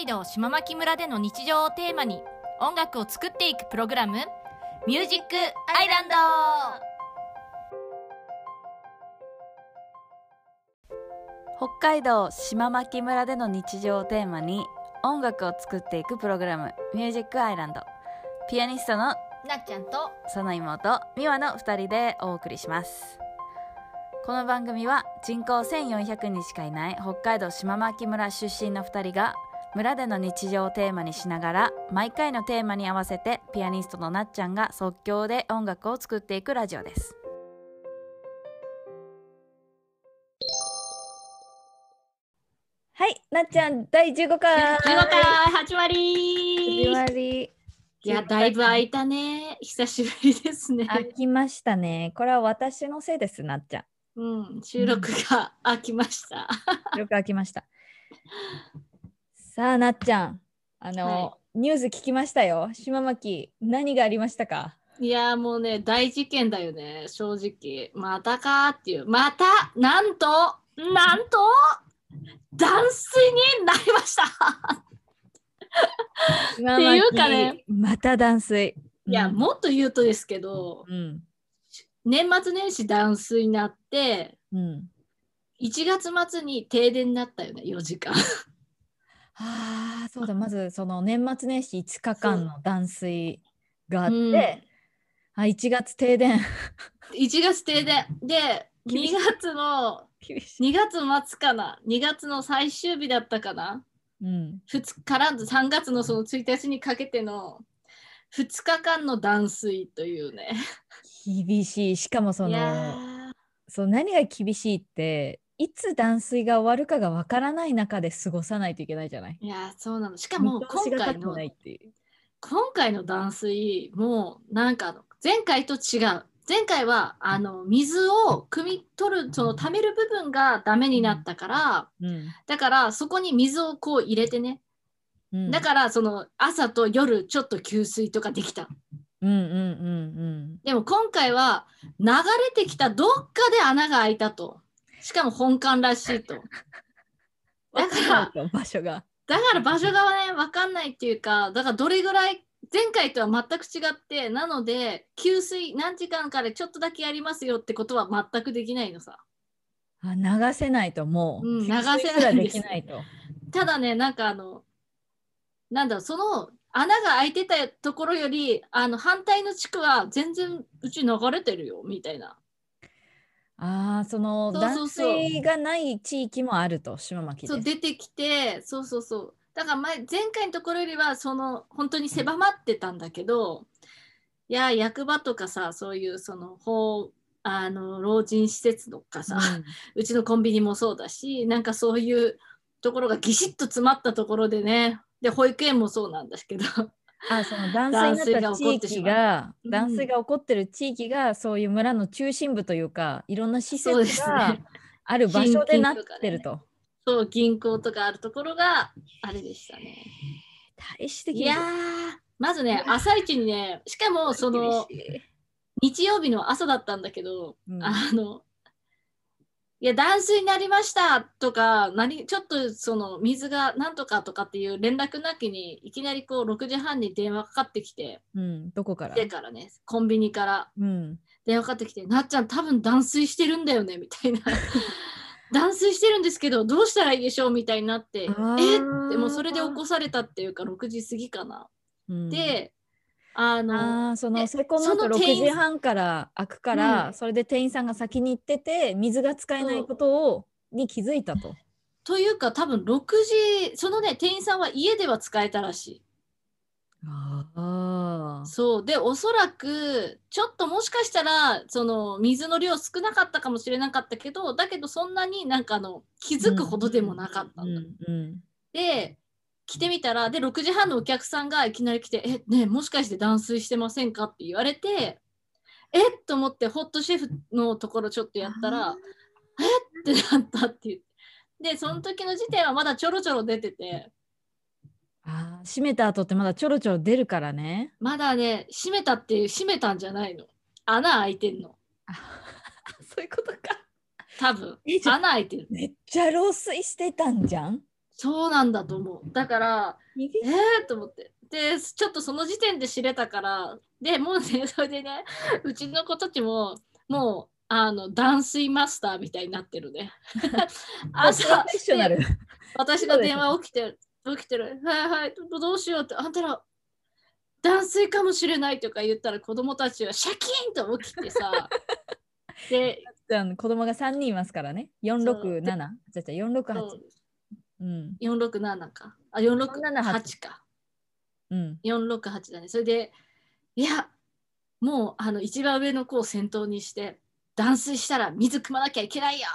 海道島牧村での日常をテーマに音楽を作っていくプログラム「ミュージックアイランド」北海道島牧村での日常をテーマに音楽を作っていくプログラム「ミュージックアイランド」ピアニストのなっちゃんとその妹美和の2人でお送りします。この番組は人口1400人しかいない北海道島牧村出身の2人が村での日常をテーマにしながら毎回のテーマに合わせてピアニストのなっちゃんが即興で音楽を作っていくラジオです。はいなっちゃん第15回。15回始まり。始まり。いやだいぶ空いたね。久しぶりですね。飽きましたね。これは私のせいですなっちゃん。うん収録が飽きました。よく飽きました。さあ、なっちゃん、あの、はニュース聞きましたよ。島巻、何がありましたか？いやもうね大事件だよね正直またかっていうまたなんとなんと断水になりました島っていうかねまた断水。いやうんもっと言うとですけどうん。年末年始断水になってうん。1月末に停電になったよね4時間ああ、そうだ、まずその年末年始5日間の断水があって、うんあ、1月停電。1月停電で2厳しい月の厳しい。2月末かな2月の最終日だったかなうん。2日から3月のその1日にかけての2日間の断水というね。厳しい。しかもその、そう何が厳しいって、いつ断水が終わるかがわからない中で過ごさないといけないじゃない？ーいやーそうなの。しかも今回の。今回の断水もなんか前回と違う。前回はあの水を汲み取るその溜める部分がダメになったからうん。だからそこに水をこう入れてね。うん、だからその朝と夜ちょっと給水とかできた。うんうんうん。でも今回は流れてきたどっかで穴が開いたと。しかも本館らしいと。うん。だから、ら場所が。だから場所がね、わかんないっていうか、だからどれぐらい、前回とは全く違って、なので、給水何時間かでちょっとだけやりますよってことは全くできないのさ。あ流せないともう、うん流せないんできないと。ただね、なんかあの、なんだろう、その穴が開いてたところより、あの反対の地区は全然うち流れてるよ、みたいな。ああその断水がない地域もあると島巻そう。出てきてそうそうそう。だから前前回のところよりはその本当に狭まってたんだけどいや役場とかさそういうその法あの老人施設とかさ、うちのコンビニもそうだしなんかそういうところがぎしっと詰まったところでね。で保育園もそうなんですけどあその断水になった地域がうん。断水が起こってる地域がそういう村の中心部というかいろんな施設がね。ある場所でなってると。そう銀行とかあるところがあれでしたね。大使的いやーまずね朝一にねしかもその日曜日の朝だったんだけど、うん。あのいや断水になりましたとか何ちょっとその水がなんとかとかっていう連絡なきにいきなりこう6時半に電話かかってきてうん、どこから？でからねコンビニから。うん、電話かかってきて「なっちゃん多分断水してるんだよね」みたいな。断水してるんですけどどうしたらいいでしょうみたいになってえ？でもそれで起こされたっていうか6時過ぎかな。うん、であのあーそのでそこの後6その店員時半から開くから、うんそれで店員さんが先に行ってて水が使えないことをに気づいたと。というか多分6時そのね店員さんは家では使えたらしい。ああ。そうでおそらくちょっともしかしたらその水の量少なかったかもしれなかったけどだけどそんなになんかあの気づくほどでもなかったんだ。うんうんで来てみたらで6時半のお客さんがいきなり来て「えねえもしかして断水してませんか?」って言われて「えっ?」と思ってホットシェフのところちょっとやったら「えっ?」ってなったって言ってでその時の時点はまだちょろちょろ出ててあー閉めた後ってまだちょろちょろ出るからね。まだね閉めたっていう閉めたんじゃないの穴開いてんのそういうことか。多分穴開いてるめっちゃ漏水してたんじゃん？そうなんだと思うだから右？えー、と思ってでちょっとその時点で知れたからでもうねそれでねうちの子たちももうあの断水マスターみたいになってるね 朝。私が電話起きてる起きてるはいはいどどうしようってあんたら断水かもしれないとか言ったら子供たちはシャキーンと起きてさ で子供が3人いますからね。467? じゃあじゃあ468。うん。467か。あ468 468か。うん。468だね。それでいやもうあの一番上の子を先頭にして断水したら水汲まなきゃいけないよ。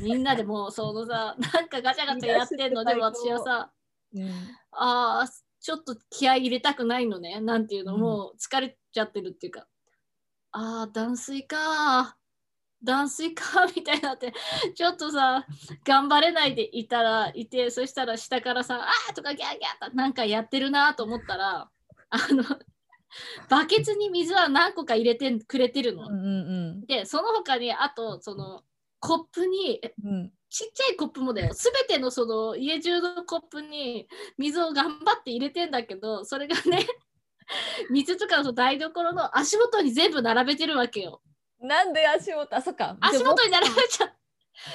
みんなでもうそのさ なんかガチャガチャやってんの。でも私はさうん、あーちょっと気合い入れたくないのね。なんていうの、うん。もう疲れちゃってるっていうか。あー断水か断水か？みたいになってちょっとさ頑張れないでいたらいてそしたら下からさ「あー」とかギャーギャーとなんかやってるなと思ったらあのバケツに水は何個か入れてくれてるの。うんうんでその他にあとそのコップに。うん。ちっちゃいコップもだよ。すべてのその家中のコップに水を頑張って入れてんだけど、それがね、水とかの台所の足元に全部並べてるわけよ。なんで足元あ、そっか。足元に並べちゃう。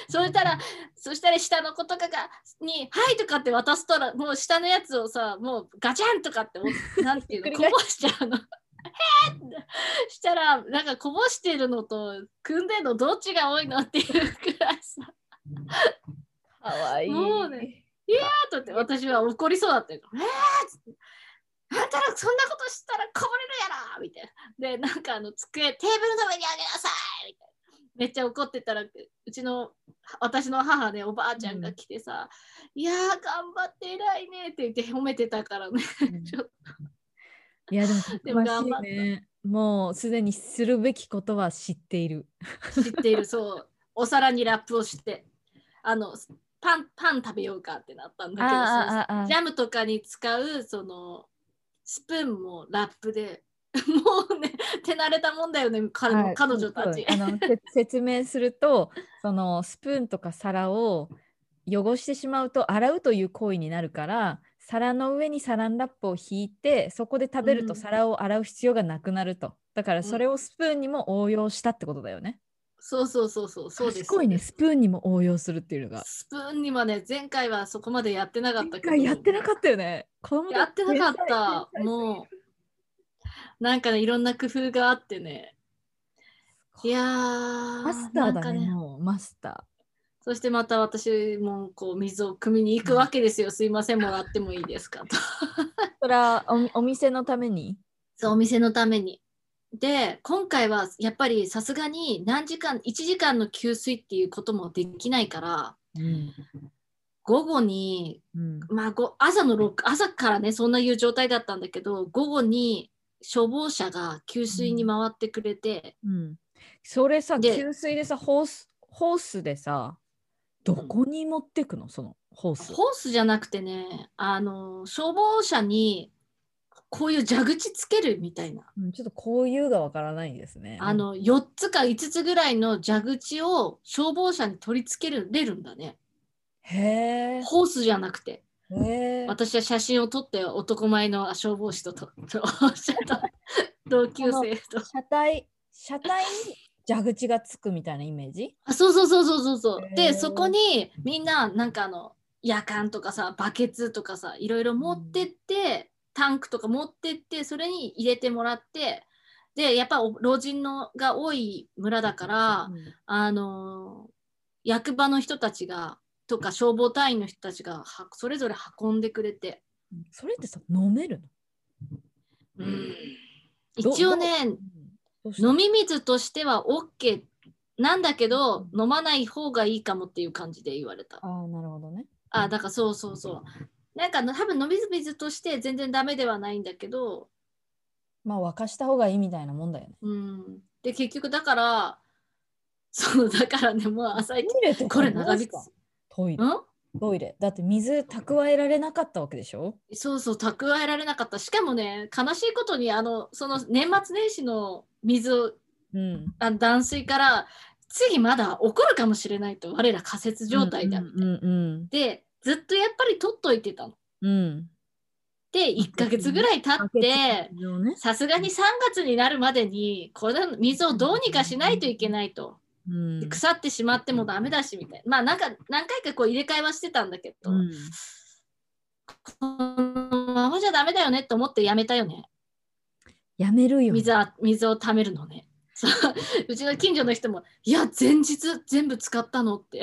そしたら、そしたら下の子とかが、に、はいとかって渡すとら、もう下のやつをさ、もうガチャンとかってお、なんていうの、こぼしちゃうの。へーってしたら、なんかこぼしてるのと、組んでるのどっちが多いのっていうくらいさ。かわいい。もうねとって私は怒りそうだったよ。えーっつって。あんたらそんなことしたらこぼれるやろみたいな。で、なんかあの机、テーブルの上にあげなさいみたいな。めっちゃ怒ってたら、うちの私の母ね、おばあちゃんが来てさ、いやー、頑張って偉いねって言って褒めてたからね。うんちょっいやでもたでも頑張ったいね。もうすでにするべきことは知っている。と知っている、そう。お皿にラップをして、あの、パン、パン食べようかってなったんだけど、ジャムとかに使うそのスプーンもラップで もうね手慣れたもんだよね彼,、はい彼女たち。あのせ 説明するとそのスプーンとか皿を汚してしまうと洗うという行為になるから皿の上にサランラップを引いてそこで食べるとうん皿を洗う必要がなくなると、だからんそれをスプーンにも応用したってことだよね。そうそうそうそうそうです。賢いねスプーンにも応用するっていうのが。スプーンにはね前回はそこまでやってなかったけど。やってなかったよね。子供やってなかったもなんかねいろんな工夫があってね。いやーマスターだねなんかねもうマスタそしてまた私もこう水を汲みに行くわけですよ。すいませんもらってもいいですかと。ー。それはおお店のために？そうお店のために。で今回はやっぱりさすがに何時間1時間の給水っていうこともできないからうん。午後に、うんまあ、ご朝の6朝からねそんないう状態だったんだけど午後に消防車が給水に回ってくれて、うん、それさで給水でさホースホースでさどこに持ってくの？そのホースホースじゃなくてねあの消防車にこういう蛇口つけるみたいな、うんちょっとこういうがわからないですね。あの4つか5つぐらいの蛇口を消防車に取り付けるれるんだね。へえホースじゃなくて。私は写真を撮って男前の消防士とと と 同級生と。車体車体に蛇口がつくみたいなイメージ？あそうそうそうそうそうそう。でそこにみんななんかあの夜間とかさバケツとかさいろいろ持ってって、タンクとか持ってってそれに入れてもらってでやっぱお老人のが多い村だから、あのー役場の人たちがとか消防隊員の人たちがはそれぞれ運んでくれて、うん。それってさ飲めるの？ど一応ねうんどうした？飲み水としては OK なんだけど飲まない方がいいかもっていう感じで言われた。ああなるほどね。あだからそうそうそう。なんか多分飲み水として全然ダメではないんだけど、まあ沸かした方がいいみたいなもんだよね。うん、で結局だからそうだからねもう朝一これ長引く。トイレ。うん？トイレ。だって水蓄えられなかったわけでしょ？そうそう蓄えられなかった。しかもね悲しいことにあのその年末年始の水をうん。あ断水から次まだ起こるかもしれないと我ら仮設状態だみたいでずっとやっぱり取っといてたの。うん。で1ヶ月ぐらい経って。さすがに3月になるまでにこれ水をどうにかしないといけないと。うんで腐ってしまってもダメだしみたいな。まあなんか何回かこう入れ替えはしてたんだけど、うんこのままじゃダメだよねと思ってやめたよね。やめるよ。水は水を貯めるのね。そう。うちの近所の人も「いや前日全部使ったの」って。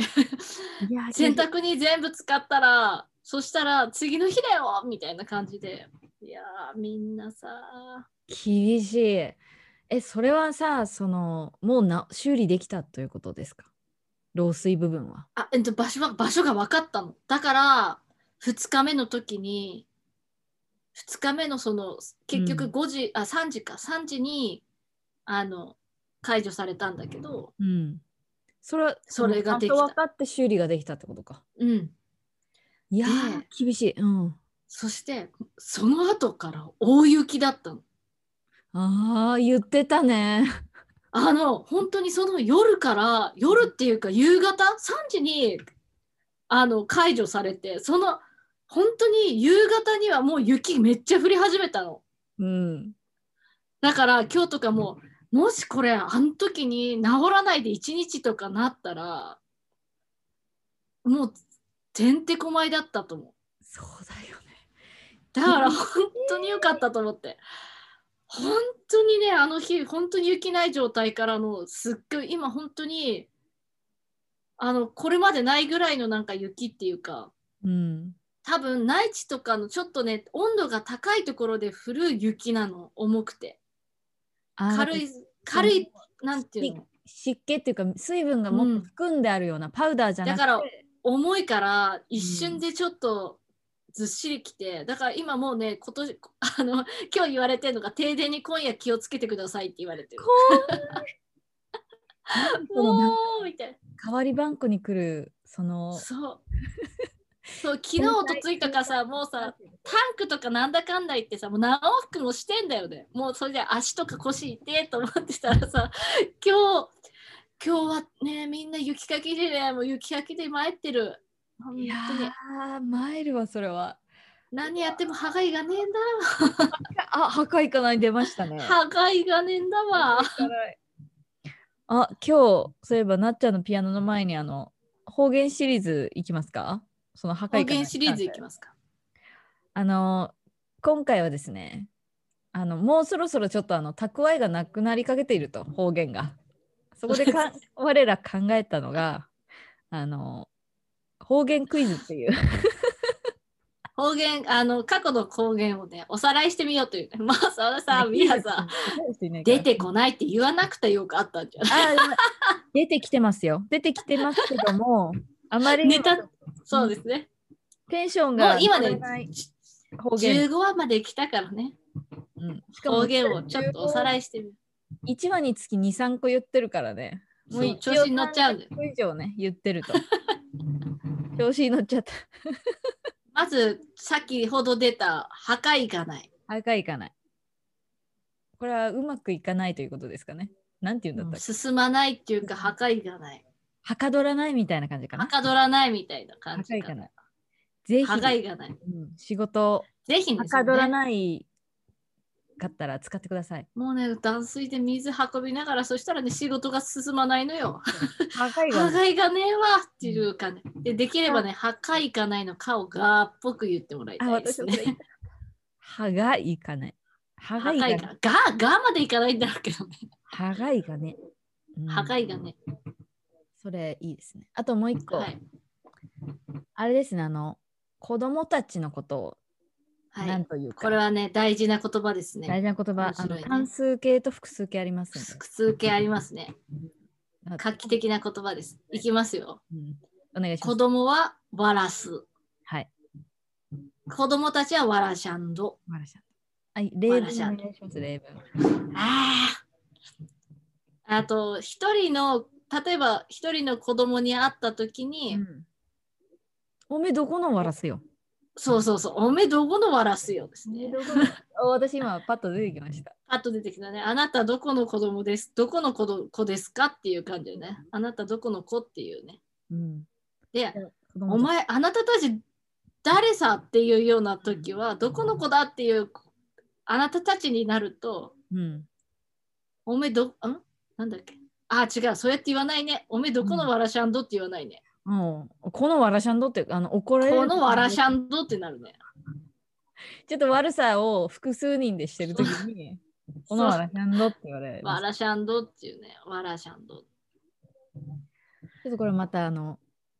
いや洗濯に全部使ったらそしたら次の日だよみたいな感じで。いやーみんなさ厳しい。え、それはさ、その、もうな修理できたということですか？漏水部分は。あ、えっと、場所は場所が分かったの。だから2日目の時に2日目のその結局うん。5時、あ3時か。3時にあの解除されたんだけどうん。それは、それができた分かって修理ができたってことか。うんいや厳しい。うん。そしてその後から大雪だったのああ、言ってたね。あの本当にその夜から夜っていうか夕方？3時にあの解除されてその本当に夕方にはもう雪めっちゃ降り始めたのうん。だから今日とかももしこれあの時に治らないで1日とかなったらもうてんてこまいだったと思うそうだよね。だから本当に良かったと思って本当にねあの日本当に雪ない状態からのすっごい今本当にあのこれまでないぐらいのなんか雪っていうかうん。多分内地とかのちょっとね温度が高いところで降る雪なの重くて軽い軽いなんていうの？湿気っていうか水分がもっと含んであるようなパウダーじゃなくて、だから重いから一瞬でちょっとずっしりきて、だから今もうね今年 あの今日言われてるのが停電に今夜気をつけてくださいって言われてる。もかうみたい代わりバンクに来るそな。のそう。そう昨日おとついとかさもうさタンクとかなんだかんだ言ってさもう何往復もしてんだよね。もうそれで足とか腰痛えと思ってたらさ 今日今日はねみんな雪かきでねもう雪かきで参ってる。いやーマイルはそれは。何やっても歯がいがねえんだ あ破壊かない出ましたね。わ歯がいがねえんだわ。あ今日そういえばなっちゃんのピアノの前にあの方言シリーズいきますか？その破壊方言シリーズいきすますか。あの今回はですねあのもうそろそろちょっとあの蓄えがなくなりかけていると方言が。そこでか 我ら考えたのがあの方言クイズっていう。方言あの過去の方言をねおさらいしてみようという。まあそれさみやさ出てこないって言わなくてよかったんじゃない？出てきてますよ。出てきてますけどもあまりネタ。そうですね。テンションもがう今ね方言、15話まで来たからね。うん。方言をちょっとおさらいしてみる。1話につき23個言ってるからね。そう。調子に乗っちゃうんだよ30個以上ね言ってると。調子に乗っちゃった。まず先ほど出た破壊がない。赤いかない。これはうまくいかないということですかね。なんて言うんだったっけ、進まないっていうか破壊がないはかどらないみたいな感じかな？はかどらないみたいなは感じかな。かいかない。ぜひ、破壊がない。うん。仕事。ぜひね。はかどらいないかったら使ってください。もうね断水で水運びながらそしたらね仕事が進まないのよ。破壊歯ががい。がねえわっていうかね。で、できればね、破壊かないの顔がっぽく言ってもらいあたいですね。私もそれ言い。た。歯がいかない。歯破がいかない。壊が、が、がまでいかないんだろうけどね。歯がいかね、うん。破壊がね。それいいですねあともう一個、はい。あれですねあの子供たちのことをはい。何というか、これはね、大事な言葉ですね。大事な言葉、ねの単数形と複数形ありますんで複数形ありますね。あ画期的な言葉です。いきますよ。うんお願いしま子す。供はわらす。はい。子供たちはわらしゃんど。マラシャンはい、例文ます、例文。ああ。あと、一人の、例えば一人の子供に会った時に、うんおめえどこのわらすよ。そうそうそう、おめえどこのわらすよですね。あ私今パッと出てきました。パッと出てきたね。あなたどこの子供です？どこの子ど子ですかっていう感じでね。あなたどこの子っていうね。うん。で、お前、あなたたち誰さっていうような時はどこの子だっていうあなたたちになるとうんおめえどん？なんだっけ？あ違う。そうやって言わないね。おめえどこのわらしゃんどって言わないね、もうこのわらしゃんどってあの怒られる。このわらしゃんどってなるね。ちょっと悪さを複数人でしてるときにこのわらしゃんどって言われるわらしゃんどっていうね。わらしゃんど。ちょっとこれまたあの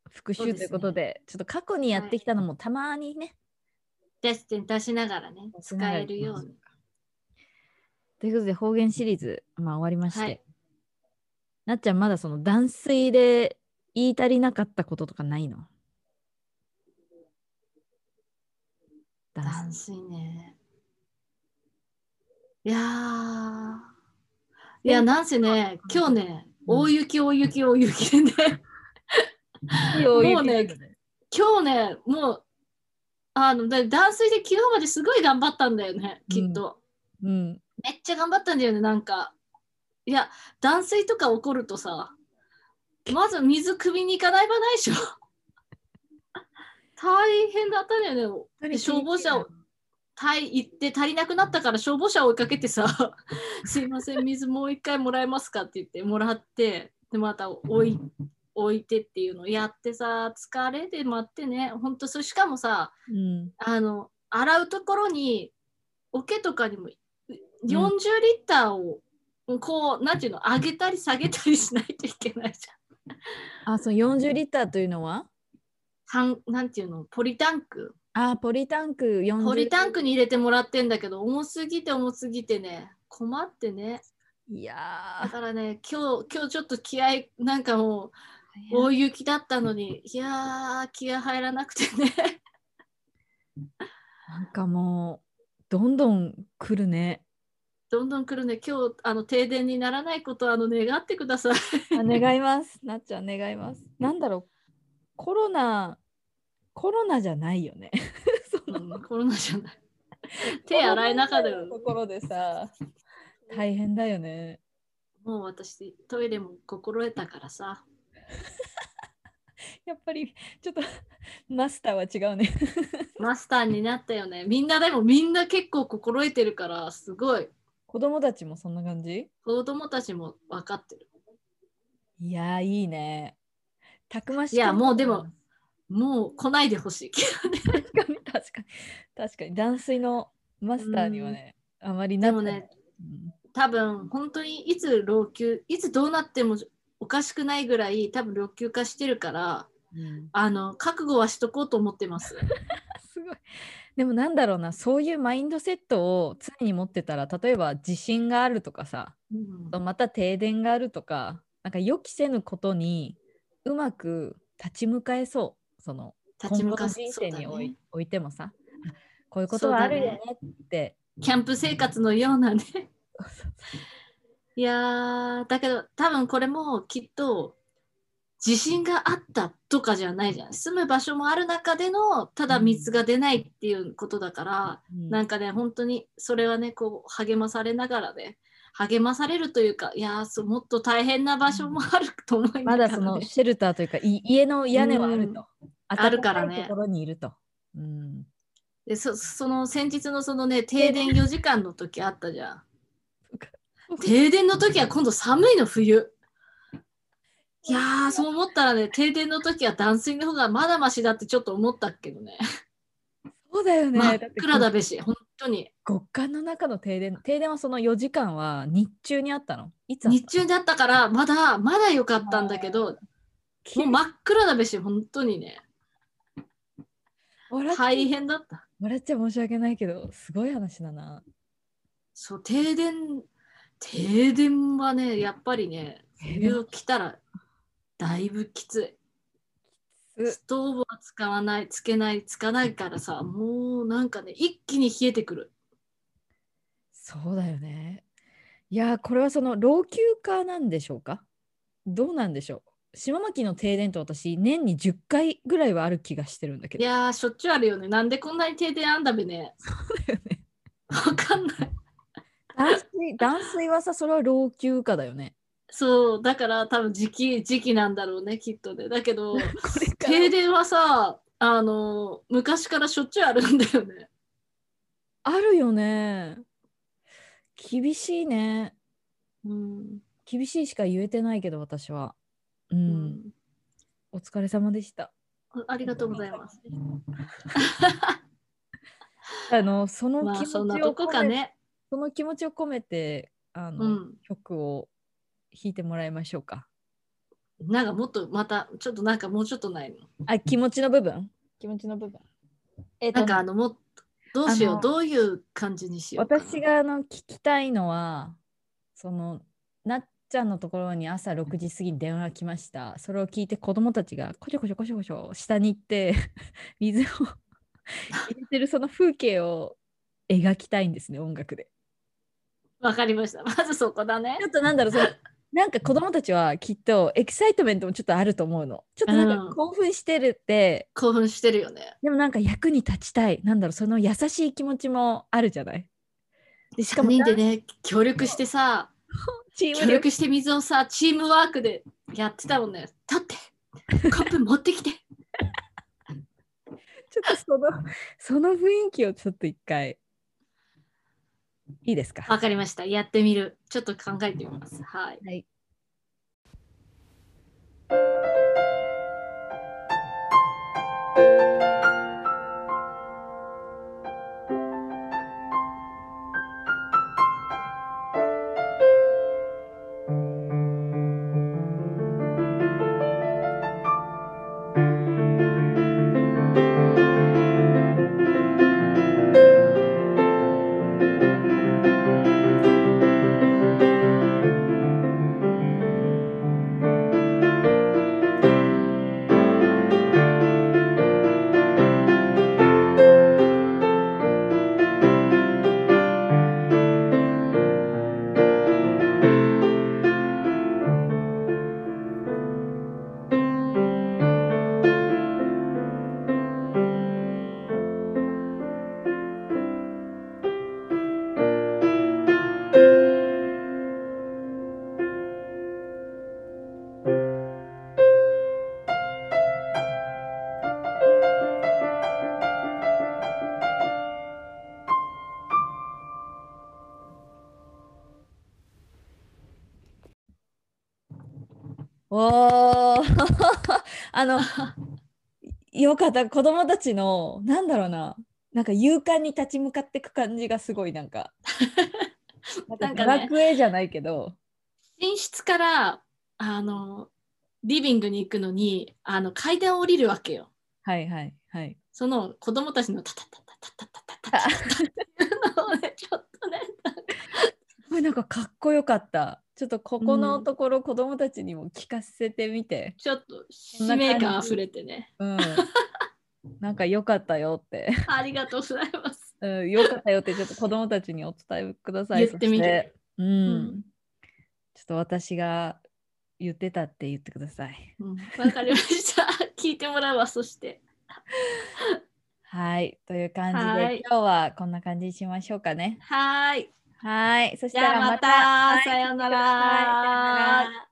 復習ということでちょっと過去にやってきたのもたまにね、出して出しながらね使えるように。ということで方言シリーズ、まあ、終わりまして、はいなっちゃんまだその断水で言い足りなかったこととかないの？断断水ね。いやー。いやなんせね今日ねうん大雪大雪大雪でね。水もうね今日ねもうあのだ断水で昨日まですごい頑張ったんだよねきっと、うん。めっちゃ頑張ったんだよねなんかいや断水とか起こるとさまず水汲みに行かないばないでしょ。大変だったんだよねで消防車を行って足りなくなったから消防車を追いかけてさ「すいません水もう一回もらえますか?」って言ってもらってでまた置い置いてっていうのをやってさ疲れで待ってね。ほんとそれしかもさうん。あの洗うところに桶とかにも40リッターをこうなんていうの上げたり下げたりしないといけないじあその40リッターというのは？なんていうのポリタンク。あポリタンク40ポリタンクに入れてもらってんだけど重すぎて重すぎてね困ってね。いやだからね今日今日ちょっと気合いなんかもう大雪だったのにいやー気合入らなくてね。なんかもうどんどん来るねどんどん来るね今日あの停電にならないことをあの願ってください。あ願います。なっちゃん願います。なんだろう、コロナ、コロナじゃないよね。そのうんコロナじゃない。手洗い中だよ。ところでさ、大変だよね。もう私トイレも心得たからさ。やっぱりちょっとマスターは違うね。マスターになったよね。みんなでもみんな結構心得てるからすごい。子供たちもそんな感じ？子供たちも分かってる。いやー、いいね。たくましいやもうでももう来ないでほしい。確かに確かに確かに断水のマスターにはね、あまりないでもね、多分本当にいつ老朽、いつどうなってもおかしくないぐらい多分老朽化してるから、うんうんあの覚悟はしとこうと思ってます。すごい。でもなんだろうな、そういうマインドセットを常に持ってたら、例えば地震があるとかさ、うんまた停電があるとか、なんか予期せぬことにうまく立ち向かえそう。その立ち向か今後の人生におい,、ねおいてもさ、あこういうことはあるよねって。キャンプ生活のようなね。いやーだけど多分これもきっと地震があったとかじゃないじゃん。住む場所もある中でのただ水が出ないっていうことだから、うん。なんかね本当にそれはねこう励まされながらね励まされるというかいやーそうもっと大変な場所もあると思いながら、ね、まだそのシェルターというか、い家の屋根はあると。あるからね。ところにいると。うん、でそその先日のそのね停電4時間の時あったじゃん。停電の時は今度寒いの冬いやーそう思ったらね停電の時は断水の方がまだましだってちょっと思ったけどね。そうだよね。真っ暗だべし本当に。極寒の中の停電。停電はその4時間は日中にあったの？いつ日中だったからまだまだ良かったんだけどもう真っ暗だべし本当にね。大変だった。笑っちゃ申し訳ないけど、すごい話だな。そう停電停電はねやっぱりね冬来たらだいぶきついつストーブは使わないつけないつかないからさもうなんかね一気に冷えてくるそうだよね。いやー、これはその老朽化なんでしょうか？どうなんでしょう？島巻の停電って私、年に10回ぐらいはある気がしてるんだけど。いやーしょっちゅうあるよねなんでこんなに停電あんだべねそうだよね。わかんない断水断水はさ、それは老朽化だよね。そうだから多分時期時期なんだろうねきっとねだけど 停電はさあの昔からしょっちゅうあるんだよね。あるよね。厳しいね。うん厳しいしか言えてないけど私は。うん。うんお疲れ様でした。あありがとうございます。あのそのまあ気持ちを込め、こかね。その気持ちを込めてあの、うん。曲を弾いてもらいましょうか。なんかもっとまたちょっとなんかもうちょっとないの？あ気持ちの部分？気持ちの部分。えっとなんかあのもっとどうしよう？どういう感じにしようかな？私があの聞きたいのはそのなっちゃんのところに朝6時過ぎに電話が来ましたそれを聞いて子供たちがこちょこちょこちょこちょ下に行って水を入れてるその風景を描きたいんですね音楽でわかりました。まずそこだねち。ょっとなんだろうそのなんか子供たちはきっとエキサイトメントもちょっとあると思うの。ちょっとなんうん。か興奮してるって、興奮してるよね。でもなんか役に立ちたい。なんだろうその優しい気持ちもあるじゃない？でしか3も人でね協力してさ協 チームで。力して水をさチームワークでやってたもんね。取って。コップ持ってきて。ちょっとそのその雰囲気をちょっと一回いいですか？わかりました。やってみる。ちょっと考えてみます。はい。はい。あのよかった。子供たちのなんだろうな。なんか勇敢に立ち向かっていく感じがすごいなんか。なんかね。ラクエじゃないけど、寝室からあのリビングに行くのにあの階段を降りるわけよ。はいはいはい。その子供たちのタタタタタタタタタタタっていうのをねちょっとねこれなんかかっこよかったちょっとここのうん。ところ子供たちにも聞かせてみて。ちょっと使命感あふれてね。うん。なんかよかったよって、ありがとうございます。うん、よかったよってちょっと子供たちにお伝えください。言ってみて。うん、うん。ちょっと私が言ってたって言ってください。うん。わ、かりました。聞いてもらうわそして。はい。という感じで、はい。今日はこんな感じにしましょうかね。はーい。はい。そしたらまた。またさようなら。